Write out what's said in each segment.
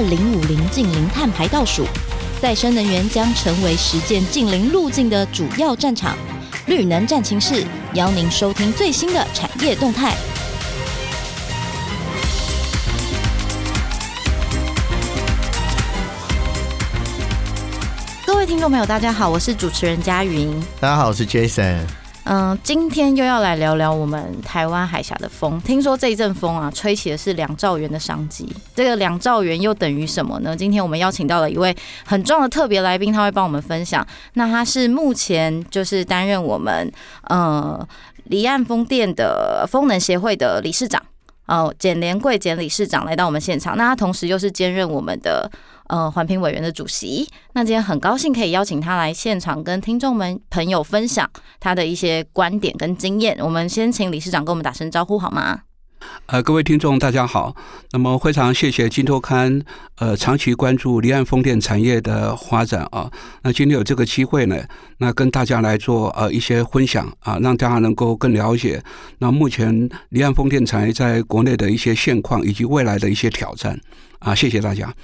二零五零近零碳排倒数，再生能源将成为实践近零路径的主要战场。绿能战情室邀您收听最新的产业动态。各位听众朋友，大家好，我是主持人佳云。大家好，我是 Jason。嗯，今天又要来聊聊我们台湾海峡的风。听说这一阵风啊，吹起的是梁兆元的商机。这个梁兆元又等于什么呢？今天我们邀请到了一位很重要的特别来宾，他会帮我们分享。那他是目前就是担任我们呃离岸风电的风能协会的理事长呃，简连贵简理事长来到我们现场。那他同时又是兼任我们的。呃，环评委员的主席，那今天很高兴可以邀请他来现场，跟听众们朋友分享他的一些观点跟经验。我们先请理事长跟我们打声招呼好吗？呃，各位听众大家好，那么非常谢谢金周刊，呃，长期关注离岸风电产业的发展啊。那今天有这个机会呢，那跟大家来做呃一些分享啊，让大家能够更了解那目前离岸风电产业在国内的一些现况以及未来的一些挑战啊。谢谢大家。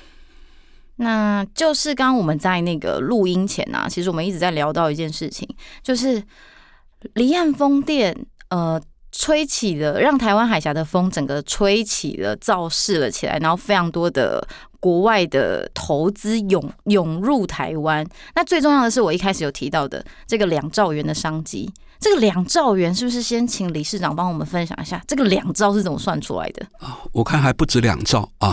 那就是刚刚我们在那个录音前啊，其实我们一直在聊到一件事情，就是离岸风电呃吹起了，让台湾海峡的风整个吹起了，造势了起来，然后非常多的国外的投资涌涌入台湾。那最重要的是，我一开始有提到的这个两兆元的商机。这个两兆元是不是先请理事长帮我们分享一下？这个两兆是怎么算出来的？啊，我看还不止两兆啊！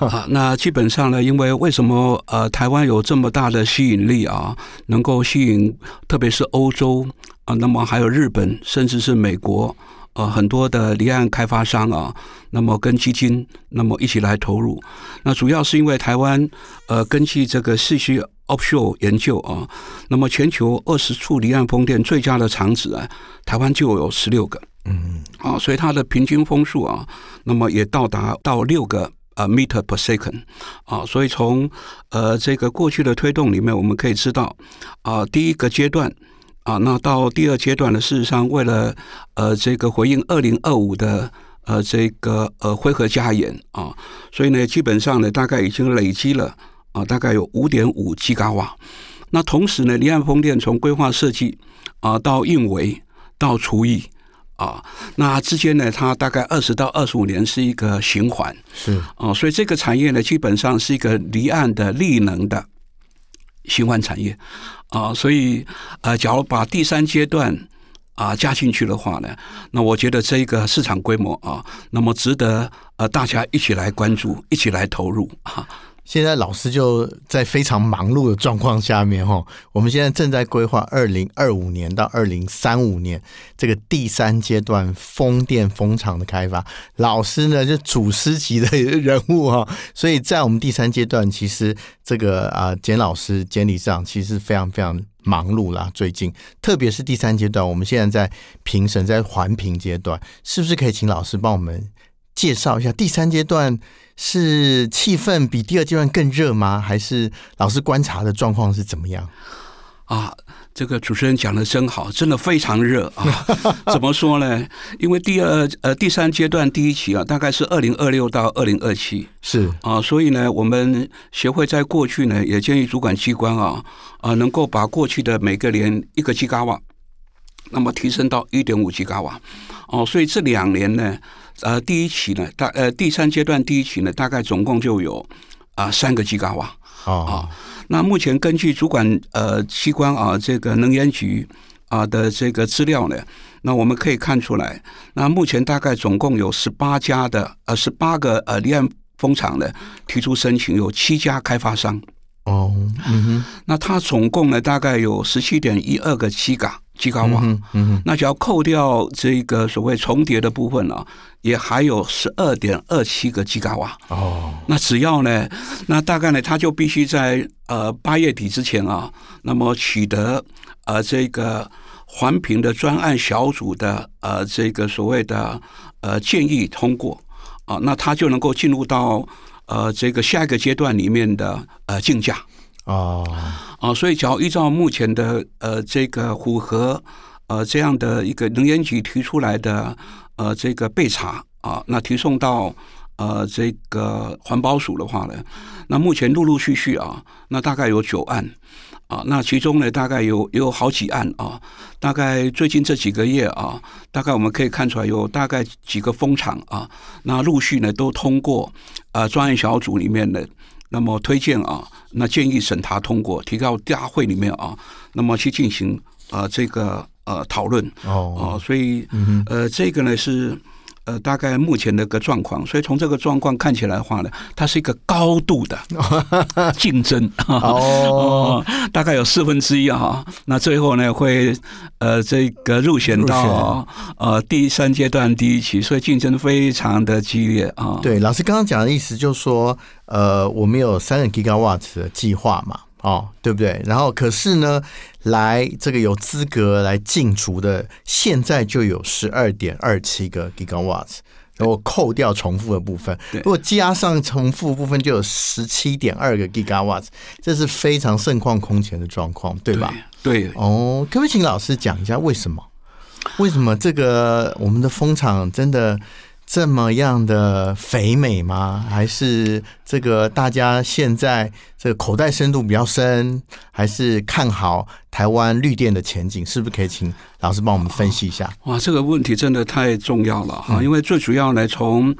啊，那基本上呢，因为为什么呃台湾有这么大的吸引力啊，能够吸引特别是欧洲啊，那么还有日本，甚至是美国呃很多的离岸开发商啊，那么跟基金那么一起来投入，那主要是因为台湾呃根据这个世虚。offshore 研究啊，那么全球二十处离岸风电最佳的场址啊，台湾就有十六个，嗯，啊，所以它的平均风速啊，那么也到达到六个呃 meter per second 啊，所以从呃这个过去的推动里面，我们可以知道啊，第一个阶段啊，那到第二阶段呢，事实上为了呃这个回应二零二五的呃这个呃非核家园啊，所以呢，基本上呢，大概已经累积了。啊，大概有五点五吉瓦。那同时呢，离岸风电从规划设计啊到运维到除役啊，那之间呢，它大概二十到二十五年是一个循环。是啊，所以这个产业呢，基本上是一个离岸的利能的循环产业啊。所以啊，假如把第三阶段啊加进去的话呢，那我觉得这一个市场规模啊，那么值得呃大家一起来关注，一起来投入啊。现在老师就在非常忙碌的状况下面哈，我们现在正在规划二零二五年到二零三五年这个第三阶段风电风场的开发。老师呢就祖师级的人物哈，所以在我们第三阶段，其实这个啊简老师简理事长其实非常非常忙碌啦。最近特别是第三阶段，我们现在在评审在环评阶段，是不是可以请老师帮我们介绍一下第三阶段？是气氛比第二阶段更热吗？还是老师观察的状况是怎么样？啊，这个主持人讲的真好，真的非常热啊！怎么说呢？因为第二呃第三阶段第一期啊，大概是二零二六到二零二七，是啊，所以呢，我们协会在过去呢也建议主管机关啊啊能够把过去的每个年一个吉瓦，那么提升到一点五吉瓦哦，所以这两年呢。呃，第一期呢，大呃第三阶段第一期呢，大概总共就有啊三个吉瓦啊。那目前根据主管呃机关啊这个能源局啊的这个资料呢，那我们可以看出来，那目前大概总共有十八家的呃十八个呃离岸风场呢提出申请，有七家开发商。哦，嗯哼，那它总共呢大概有十七点一二个吉瓦。吉瓦，嗯嗯，那只要扣掉这个所谓重叠的部分呢，也还有十二点二七个吉瓦。哦，那只要呢，那大概呢，他就必须在呃八月底之前啊，那么取得呃这个环评的专案小组的呃这个所谓的呃建议通过啊，那他就能够进入到呃这个下一个阶段里面的呃竞价。哦，啊，所以只要依照目前的呃这个符合呃这样的一个能源局提出来的呃这个备查啊，那提送到呃这个环保署的话呢，那目前陆陆续续啊，那大概有九案啊，那其中呢大概有有好几案啊，大概最近这几个月啊，大概我们可以看出来有大概几个风场啊，那陆续呢都通过呃专案小组里面的那么推荐啊，那建议审查通过，提高大会里面啊，那么去进行呃这个。呃，讨论哦，所以呃，这个呢是呃，大概目前的一个状况。所以从这个状况看起来的话呢，它是一个高度的 竞争哦，大概有四分之一啊。那最后呢，会呃，这个入选到呃第三阶段第一期，所以竞争非常的激烈啊。对，老师刚刚讲的意思就是说，呃，我们有三个 Gigawatts 的计划嘛。哦，对不对？然后可是呢，来这个有资格来竞逐的，现在就有十二点二七个 gigawatts，然后扣掉重复的部分，如果加上重复部分，就有十七点二个 gigawatts，这是非常盛况空前的状况，对吧？对。对哦，可不可以请老师讲一下为什么？为什么这个我们的风场真的？这么样的肥美吗？还是这个大家现在这个口袋深度比较深？还是看好台湾绿电的前景？是不是可以请老师帮我们分析一下？哇，这个问题真的太重要了哈！因为最主要呢，从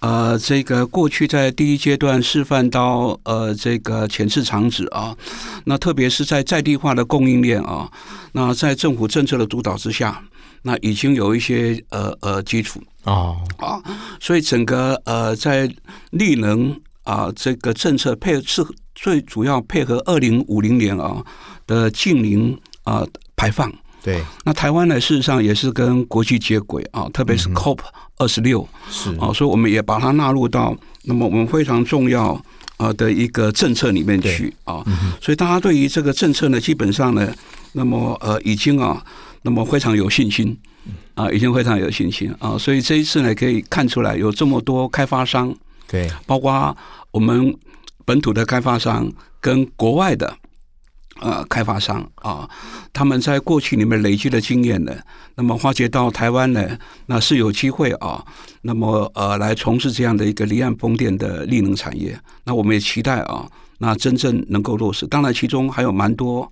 呃这个过去在第一阶段示范到呃这个前置厂址啊，那特别是在在地化的供应链啊，那在政府政策的主导之下。那已经有一些呃呃基础啊啊，所以整个呃在绿能啊、呃、这个政策配是最主要配合二零五零年啊的净零啊排放。对，那台湾呢事实上也是跟国际接轨啊，特别是 COP 二十六。是。啊，所以我们也把它纳入到那么我们非常重要啊的一个政策里面去啊，所以大家对于这个政策呢，基本上呢，那么呃已经啊。那么非常有信心啊，已经非常有信心啊，所以这一次呢，可以看出来有这么多开发商，对，包括我们本土的开发商跟国外的呃开发商啊，他们在过去里面累积的经验呢，那么发觉到台湾呢，那是有机会啊，那么呃来从事这样的一个离岸风电的绿能产业，那我们也期待啊，那真正能够落实。当然，其中还有蛮多。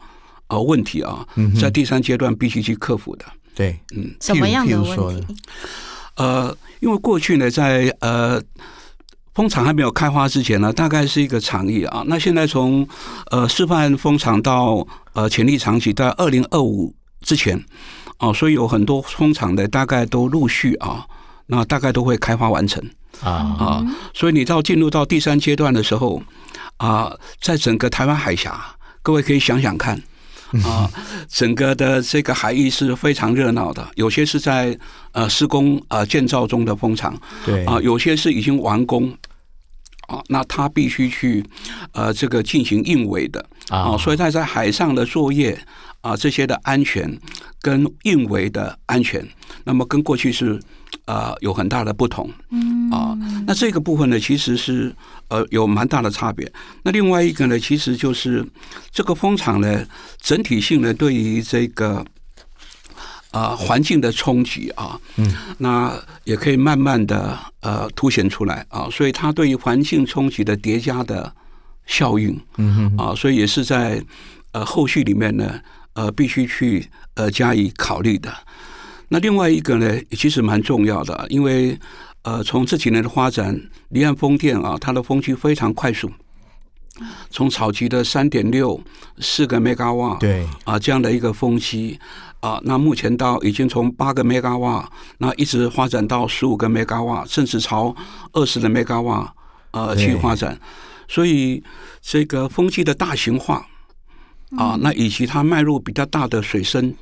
呃，问题啊，在第三阶段必须去克服的。对，嗯，什么样的问题？呃，因为过去呢，在呃蜂场还没有开花之前呢，大概是一个长役啊。那现在从呃示范蜂场到呃潜力长期，在二零二五之前啊，所以有很多蜂场的大概都陆续啊，那大概都会开发完成啊啊。所以你到进入到第三阶段的时候啊，在整个台湾海峡，各位可以想想看。啊，整个的这个海域是非常热闹的，有些是在呃施工呃建造中的风场，对啊，有些是已经完工，啊，那他必须去呃这个进行运维的啊，所以在在海上的作业啊这些的安全跟运维的安全，那么跟过去是。呃，有很大的不同，嗯。啊，那这个部分呢，其实是呃有蛮大的差别。那另外一个呢，其实就是这个风场呢，整体性呢，对于这个呃环境的冲击啊，嗯，那也可以慢慢的呃凸显出来啊，所以它对于环境冲击的叠加的效应，嗯啊，所以也是在呃后续里面呢，呃必须去呃加以考虑的。那另外一个呢，其实蛮重要的，因为呃，从这几年的发展，离岸风电啊，它的风机非常快速，从早期的三点六四个 mega 瓦，对。啊这样的一个风机啊，那目前到已经从八个 mega 瓦，那一直发展到十五个 mega 瓦，甚至朝二十的 mega 瓦呃去发展，所以这个风机的大型化啊，那以及它迈入比较大的水深。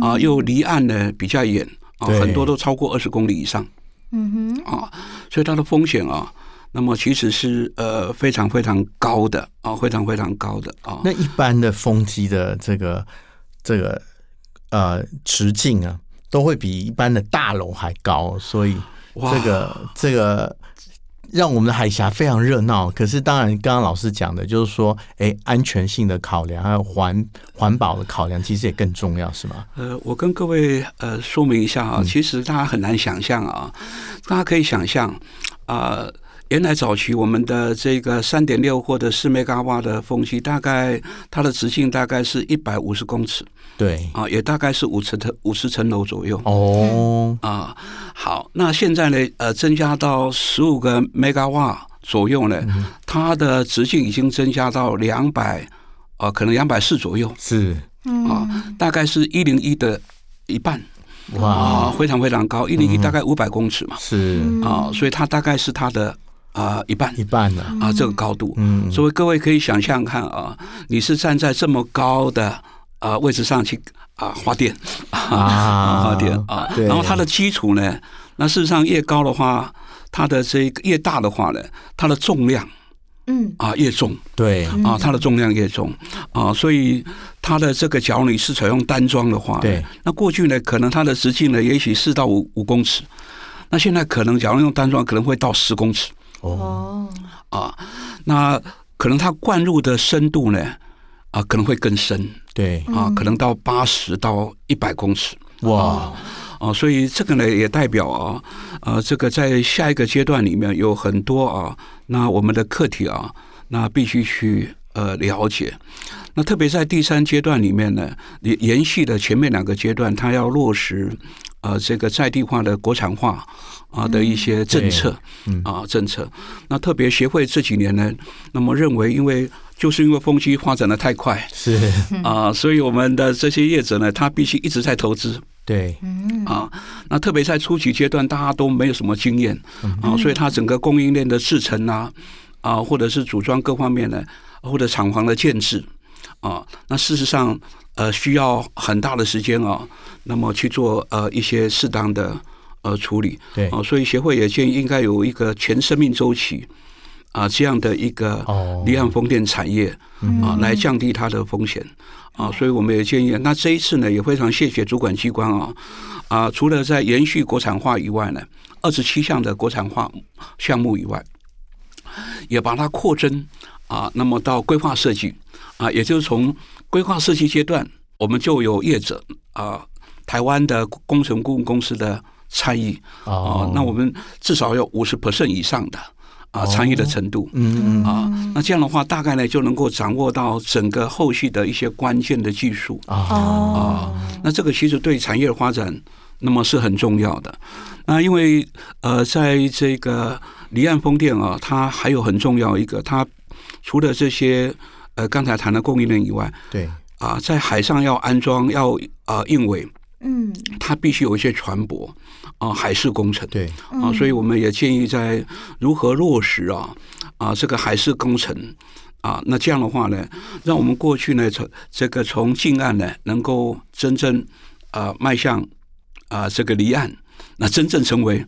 啊，又离岸呢比较远啊，很多都超过二十公里以上。嗯哼，啊，所以它的风险啊，那么其实是呃非常非常高的啊，非常非常高的啊。那一般的风机的这个这个呃直径啊，都会比一般的大楼还高，所以这个这个。让我们的海峡非常热闹，可是当然，刚刚老师讲的就是说，哎，安全性的考量还有环环保的考量，其实也更重要，是吗？呃，我跟各位呃说明一下啊，其实大家很难想象啊，大家可以想象啊，原来早期我们的这个三点六或者四 mega 瓦的风机，大概它的直径大概是一百五十公尺，对啊，也大概是五十层五十层楼左右。哦啊，好，那现在呢，呃，增加到十五个 mega 瓦左右呢，嗯、它的直径已经增加到两百，啊，可能两百四左右。是啊，大概是一零一的一半。哇、啊，非常非常高，一零一大概五百公尺嘛。是啊，所以它大概是它的。啊，一半。一半的啊，这个高度，嗯，所以各位可以想象看啊，你是站在这么高的啊位置上去啊发电啊。发电啊，然后它的基础呢，那事实上越高的话，它的这个越大的话呢，它的重量嗯。啊越重，对。啊，它的重量越重。啊，所以它的这个假如你是采用单桩的话，对，那过去呢，可能它的直径呢，也许四到五五公尺，那现在可能假如用单桩，可能会到十公尺。哦，啊，那可能它灌入的深度呢，啊，可能会更深，对，啊，可能到八十到一百公尺，哇，啊，所以这个呢也代表啊，呃，这个在下一个阶段里面有很多啊，那我们的课题啊，那必须去呃了解，那特别在第三阶段里面呢，延延续的前面两个阶段，它要落实呃这个在地化的国产化。啊的一些政策，啊政策，那特别协会这几年呢，那么认为，因为就是因为风机发展的太快，是。啊，所以我们的这些业者呢，他必须一直在投资，对，啊，那特别在初期阶段，大家都没有什么经验，啊，所以它整个供应链的制成啊，啊，或者是组装各方面呢，或者厂房的建制，啊，那事实上，呃，需要很大的时间啊，那么去做呃一些适当的。呃，处理对。啊，所以协会也建议应该有一个全生命周期啊这样的一个离岸风电产业啊，来降低它的风险啊，所以我们也建议，那这一次呢也非常谢谢主管机关啊啊，除了在延续国产化以外呢，二十七项的国产化项目以外，也把它扩增啊，那么到规划设计啊，也就是从规划设计阶段，我们就有业者啊，台湾的工程顾问公司的。参与啊，那我们至少要五十 percent 以上的啊参与的程度，嗯嗯啊，那这样的话大概呢就能够掌握到整个后续的一些关键的技术。啊啊，那这个其实对产业的发展那么是很重要的。那因为呃，在这个离岸风电啊，它还有很重要一个，它除了这些呃刚才谈的供应链以外，对。啊，在海上要安装要啊运维。嗯，它必须有一些船舶啊，海事工程对啊，所以我们也建议在如何落实啊啊这个海事工程啊，那这样的话呢，让我们过去呢从这个从近岸呢能够真正啊迈向啊这个离岸，那真正成为。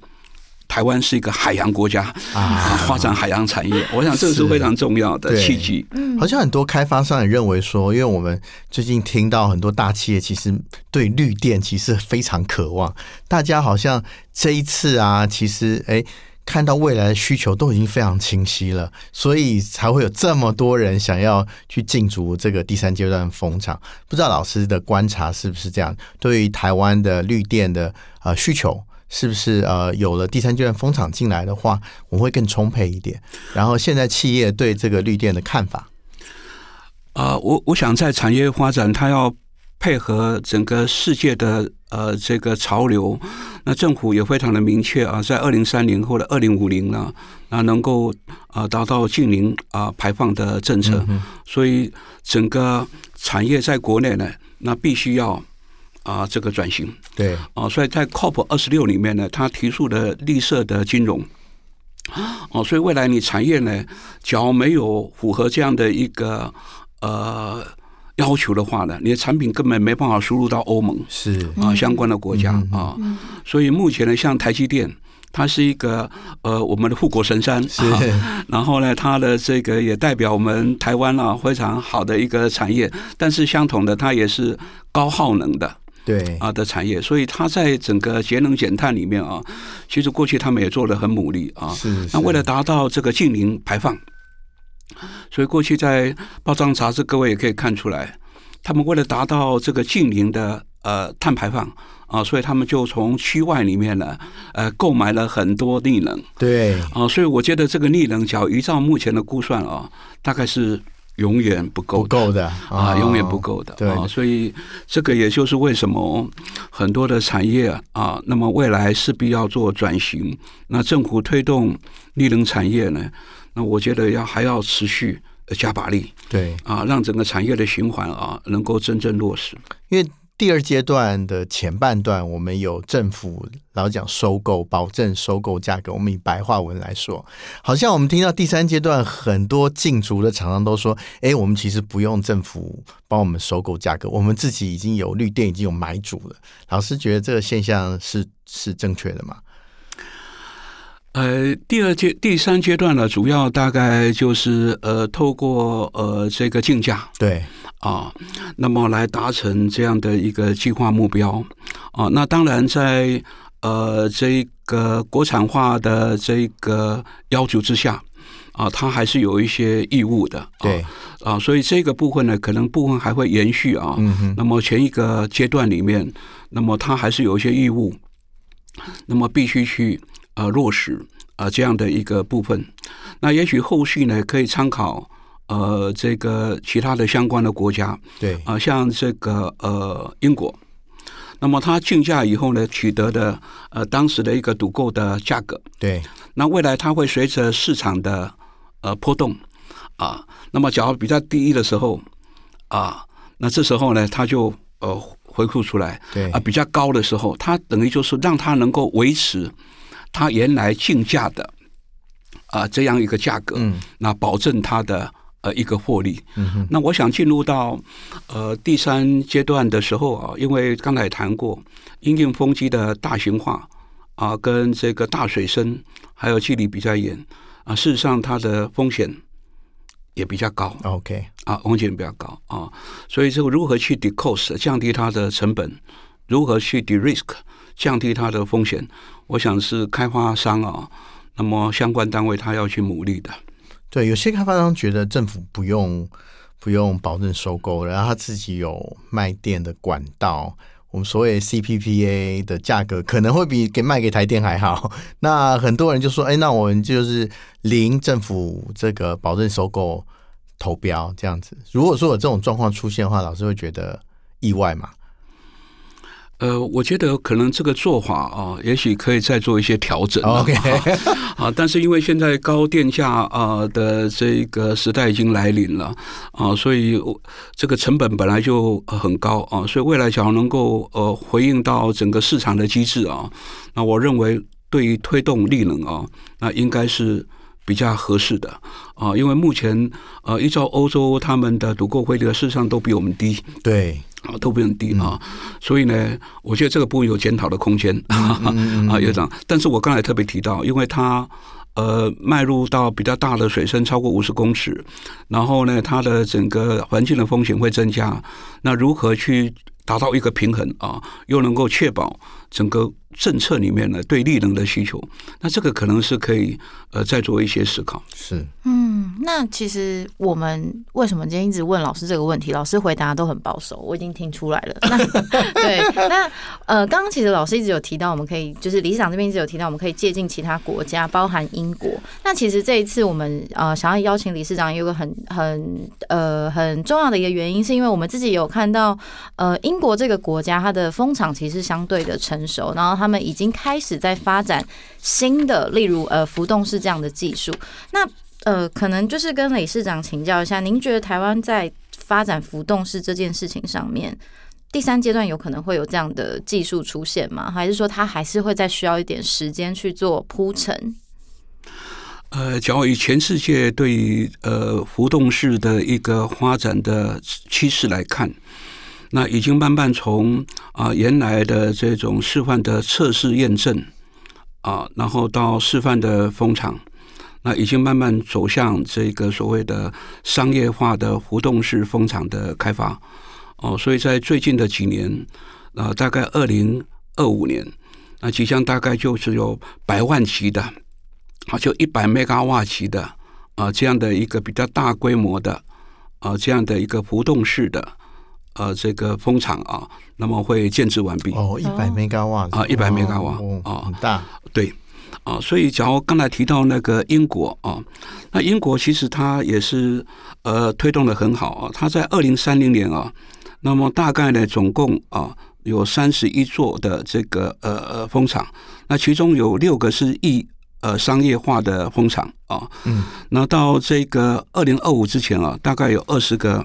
台湾是一个海洋国家啊，发展海洋产业，我想这个是非常重要的契机。嗯，好像很多开发商也认为说，因为我们最近听到很多大企业其实对绿电其实非常渴望，大家好像这一次啊，其实哎看到未来的需求都已经非常清晰了，所以才会有这么多人想要去进驻这个第三阶段风场。不知道老师的观察是不是这样？对于台湾的绿电的呃需求。是不是呃有了第三阶段风场进来的话，我们会更充沛一点？然后现在企业对这个绿电的看法？啊、呃，我我想在产业发展，它要配合整个世界的呃这个潮流。那政府也非常的明确啊，在二零三零或者二零五零呢，啊能够啊达到净零啊排放的政策。嗯、所以整个产业在国内呢，那必须要。啊，这个转型。对。啊，所以在 COP 二十六里面呢，他提出的绿色的金融。哦，所以未来你产业呢，只要没有符合这样的一个呃要求的话呢，你的产品根本没办法输入到欧盟是。啊相关的国家啊，所以目前呢，像台积电，它是一个呃我们的护国神山是，然后呢，它的这个也代表我们台湾啊非常好的一个产业，但是相同的，它也是高耗能的。对啊的产业，所以它在整个节能减碳里面啊，其实过去他们也做了很努力啊。是，是。那为了达到这个净零排放，所以过去在报章杂志，各位也可以看出来，他们为了达到这个净零的呃碳排放啊，所以他们就从区外里面呢，呃，购买了很多绿能。对啊，所以我觉得这个绿能，只要依照目前的估算啊，大概是。永远不够，不够的啊，永远不够的。对啊，所以这个也就是为什么很多的产业啊，那么未来势必要做转型。那政府推动绿能产业呢，那我觉得要还要持续加把力。对啊，让整个产业的循环啊，能够真正落实。因为第二阶段的前半段，我们有政府老讲收购，保证收购价格。我们以白话文来说，好像我们听到第三阶段很多竞逐的厂商都说：“哎，我们其实不用政府帮我们收购价格，我们自己已经有绿电，已经有买主了。”老师觉得这个现象是是正确的吗？呃，第二阶、第三阶段呢，主要大概就是呃，透过呃这个竞价，对啊，那么来达成这样的一个计划目标啊。那当然在呃这个国产化的这个要求之下啊，它还是有一些义务的，对啊，所以这个部分呢，可能部分还会延续啊。嗯哼。那么前一个阶段里面，那么它还是有一些义务，那么必须去。呃，落实啊、呃，这样的一个部分，那也许后续呢，可以参考呃这个其他的相关的国家，对。啊、呃，像这个呃英国，那么它竞价以后呢，取得的呃当时的一个赌购的价格，对，那未来它会随着市场的呃波动啊，那么假如比较低的时候啊，那这时候呢，它就呃回复出来，对。啊，比较高的时候，它等于就是让它能够维持。它原来竞价的啊、呃、这样一个价格，嗯，那保证它的呃一个获利。嗯哼，那我想进入到呃第三阶段的时候啊，因为刚才也谈过，因应风机的大型化啊、呃，跟这个大水深还有距离比较远啊，事实上它的风险也比较高。OK 啊，风险比较高啊，所以这个如何去 de-cost 降低它的成本，如何去 de-risk 降低它的风险。我想是开发商啊，那么相关单位他要去努力的。对，有些开发商觉得政府不用不用保证收购，然后他自己有卖电的管道，我们所谓 CPPA 的价格可能会比给卖给台电还好。那很多人就说：“哎，那我们就是零政府这个保证收购投标这样子。”如果说有这种状况出现的话，老师会觉得意外嘛？呃，我觉得可能这个做法啊，也许可以再做一些调整。OK，啊，但是因为现在高电价啊的这个时代已经来临了啊，所以这个成本本来就很高啊，所以未来想要能够呃回应到整个市场的机制啊，那我认为对于推动力能啊，那应该是比较合适的啊，因为目前呃依照欧洲他们的独购汇率，事实上都比我们低。对。啊，都不用低啊，所以呢，我觉得这个部分有检讨的空间 啊，有长。但是我刚才特别提到，因为它呃迈入到比较大的水深，超过五十公尺，然后呢，它的整个环境的风险会增加。那如何去达到一个平衡啊，又能够确保整个政策里面呢对绿能的需求？那这个可能是可以呃再做一些思考。是，嗯，那其实我们为什么今天一直问老师这个问题？老师回答都很保守，我已经听出来了。那 对，那呃，刚刚其实老师一直有提到，我们可以就是理事长这边一直有提到，我们可以借鉴其他国家，包含英国。那其实这一次我们呃想要邀请理事长，有个很很呃很重要的一个原因，是因为我们自己有看到呃英。英国这个国家，它的风场其实相对的成熟，然后他们已经开始在发展新的，例如呃浮动式这样的技术。那呃，可能就是跟理事长请教一下，您觉得台湾在发展浮动式这件事情上面，第三阶段有可能会有这样的技术出现吗？还是说它还是会再需要一点时间去做铺陈？呃，假如以全世界对于呃浮动式的一个发展的趋势来看。那已经慢慢从啊原来的这种示范的测试验证啊，然后到示范的风场，那已经慢慢走向这个所谓的商业化的浮动式风场的开发哦，所以在最近的几年啊，大概二零二五年，那即将大概就只有百万级的啊，就一百 mega 瓦级的啊这样的一个比较大规模的啊这样的一个浮动式的。呃这个风场啊，那么会建制完毕。哦，一百 mega 瓦啊，一百 mega 瓦啊，很大。对啊，所以假如刚才提到那个英国啊，那英国其实它也是呃推动的很好啊，它在二零三零年啊，那么大概呢总共啊有三十一座的这个呃呃风场，那其中有六个是一。呃，商业化的风场啊，嗯，那到这个二零二五之前啊，大概有二十个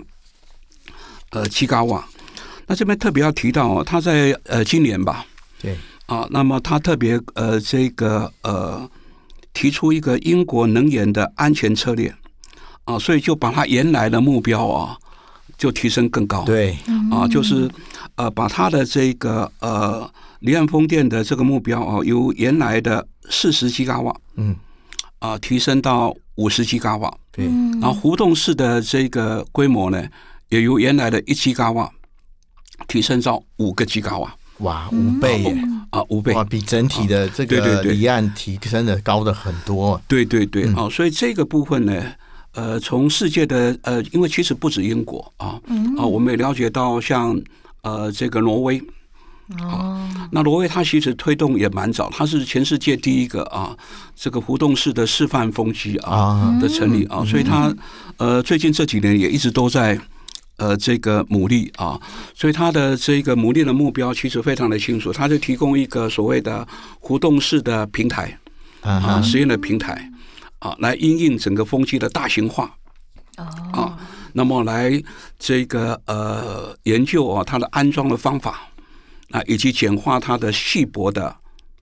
呃吉瓦。那这边特别要提到哦，他在呃今年吧，对。啊，那么他特别呃这个呃提出一个英国能源的安全策略。啊，所以就把他原来的目标啊就提升更高，对啊，就是呃把他的这个呃离岸风电的这个目标啊，由原来的四十吉瓦，嗯，啊，提升到五十吉瓦，对，然后浮动式的这个规模呢，也由原来的一吉瓦提升到五个吉瓦，哇，五倍耶，啊，五倍，哇，比整体的这个离岸提升的高的很多，对对对，啊，所以这个部分呢，呃，从世界的呃，因为其实不止英国啊，啊，我们也了解到像呃这个挪威。哦，那挪威它其实推动也蛮早，它是全世界第一个啊，这个浮动式的示范风机啊的成立啊，所以它呃最近这几年也一直都在呃这个牡蛎啊，所以它的这个牡蛎的目标其实非常的清楚，它就提供一个所谓的浮动式的平台啊，实验的平台啊，来因应整个风机的大型化啊，那么来这个呃研究啊它的安装的方法。啊，以及简化它的细薄的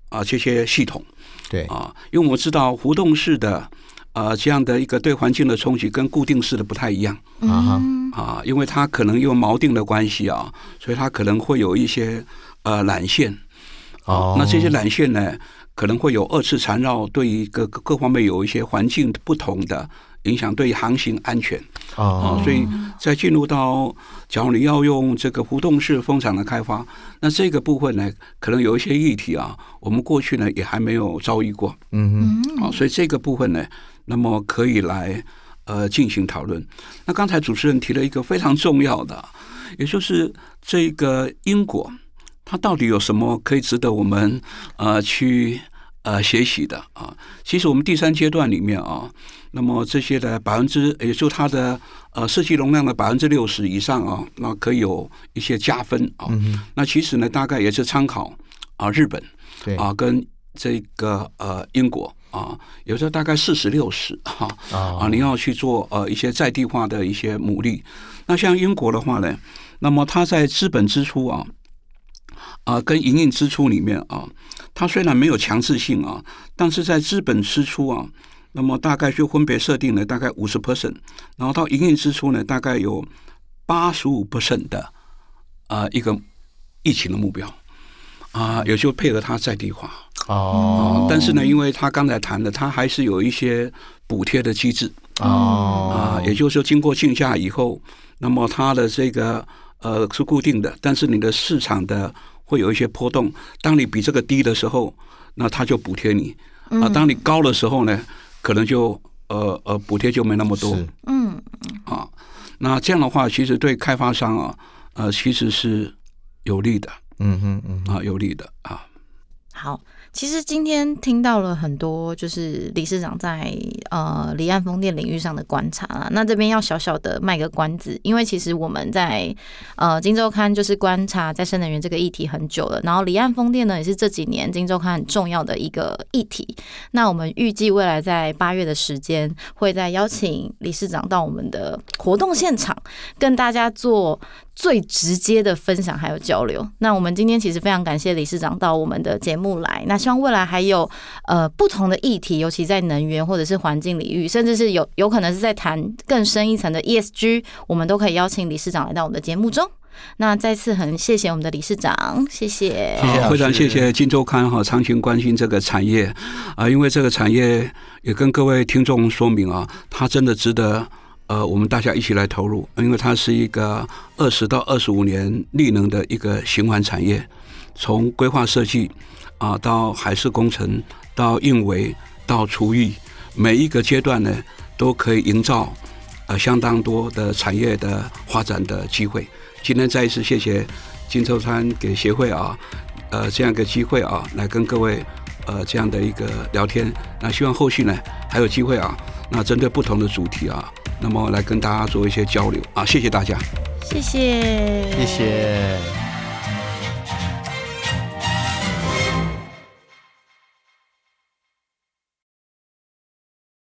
啊这些系统，对。啊，因为我们知道浮动式的啊这样的一个对环境的冲击跟固定式的不太一样。啊啊，因为它可能因为锚定的关系啊，所以它可能会有一些呃缆线。哦，那这些缆线呢可能会有二次缠绕，对于各各方面有一些环境不同的。影响对航行安全。啊，所以在进入到，假如你要用这个浮动式风场的开发，那这个部分呢，可能有一些议题啊，我们过去呢也还没有遭遇过，嗯嗯，啊，所以这个部分呢，那么可以来呃进行讨论。那刚才主持人提了一个非常重要的，也就是这个英国，它到底有什么可以值得我们呃去呃学习的啊？其实我们第三阶段里面啊。那么这些的百分之，也就它的呃设计容量的百分之六十以上啊，那可以有一些加分啊。嗯、那其实呢，大概也是参考啊日本对啊跟这个呃英国啊，有时候大概四十六十哈啊，你要去做呃一些在地化的一些努力。那像英国的话呢，那么它在资本支出啊啊跟营运支出里面啊，它虽然没有强制性啊，但是在资本支出啊。那么大概就分别设定了大概五十 percent，然后到营运支出呢，大概有八十五 percent 的啊、呃、一个疫情的目标啊，也就配合他在地化。哦、啊。但是呢，因为他刚才谈的，他还是有一些补贴的机制。哦。啊，也就是说经过竞价以后，那么它的这个呃是固定的，但是你的市场的会有一些波动。当你比这个低的时候，那他就补贴你。啊；当你高的时候呢？可能就呃呃补贴就没那么多，嗯。啊，那这样的话，其实对开发商啊，呃，其实是有利的，嗯哼嗯啊，有利的啊。好。其实今天听到了很多，就是理事长在呃离岸风电领域上的观察啦。那这边要小小的卖个关子，因为其实我们在呃金周刊就是观察再生能源这个议题很久了。然后离岸风电呢，也是这几年金周刊很重要的一个议题。那我们预计未来在八月的时间，会再邀请理事长到我们的活动现场，跟大家做最直接的分享还有交流。那我们今天其实非常感谢理事长到我们的节目来。那希望未来还有呃不同的议题，尤其在能源或者是环境领域，甚至是有有可能是在谈更深一层的 ESG，我们都可以邀请理事长来到我们的节目中。那再次很谢谢我们的理事长，谢谢，谢谢，非常谢谢《金周刊》哈长情关心这个产业啊，因为这个产业也跟各位听众说明啊，它真的值得。呃，我们大家一起来投入，因为它是一个二十到二十五年利能的一个循环产业，从规划设计啊、到海事工程到运维到厨艺，每一个阶段呢都可以营造呃相当多的产业的发展的机会。今天再一次谢谢金秋川给协会啊，呃这样一个机会啊，来跟各位呃这样的一个聊天。那希望后续呢还有机会啊，那针对不同的主题啊。那么来跟大家做一些交流。啊谢谢大家。谢谢。谢谢。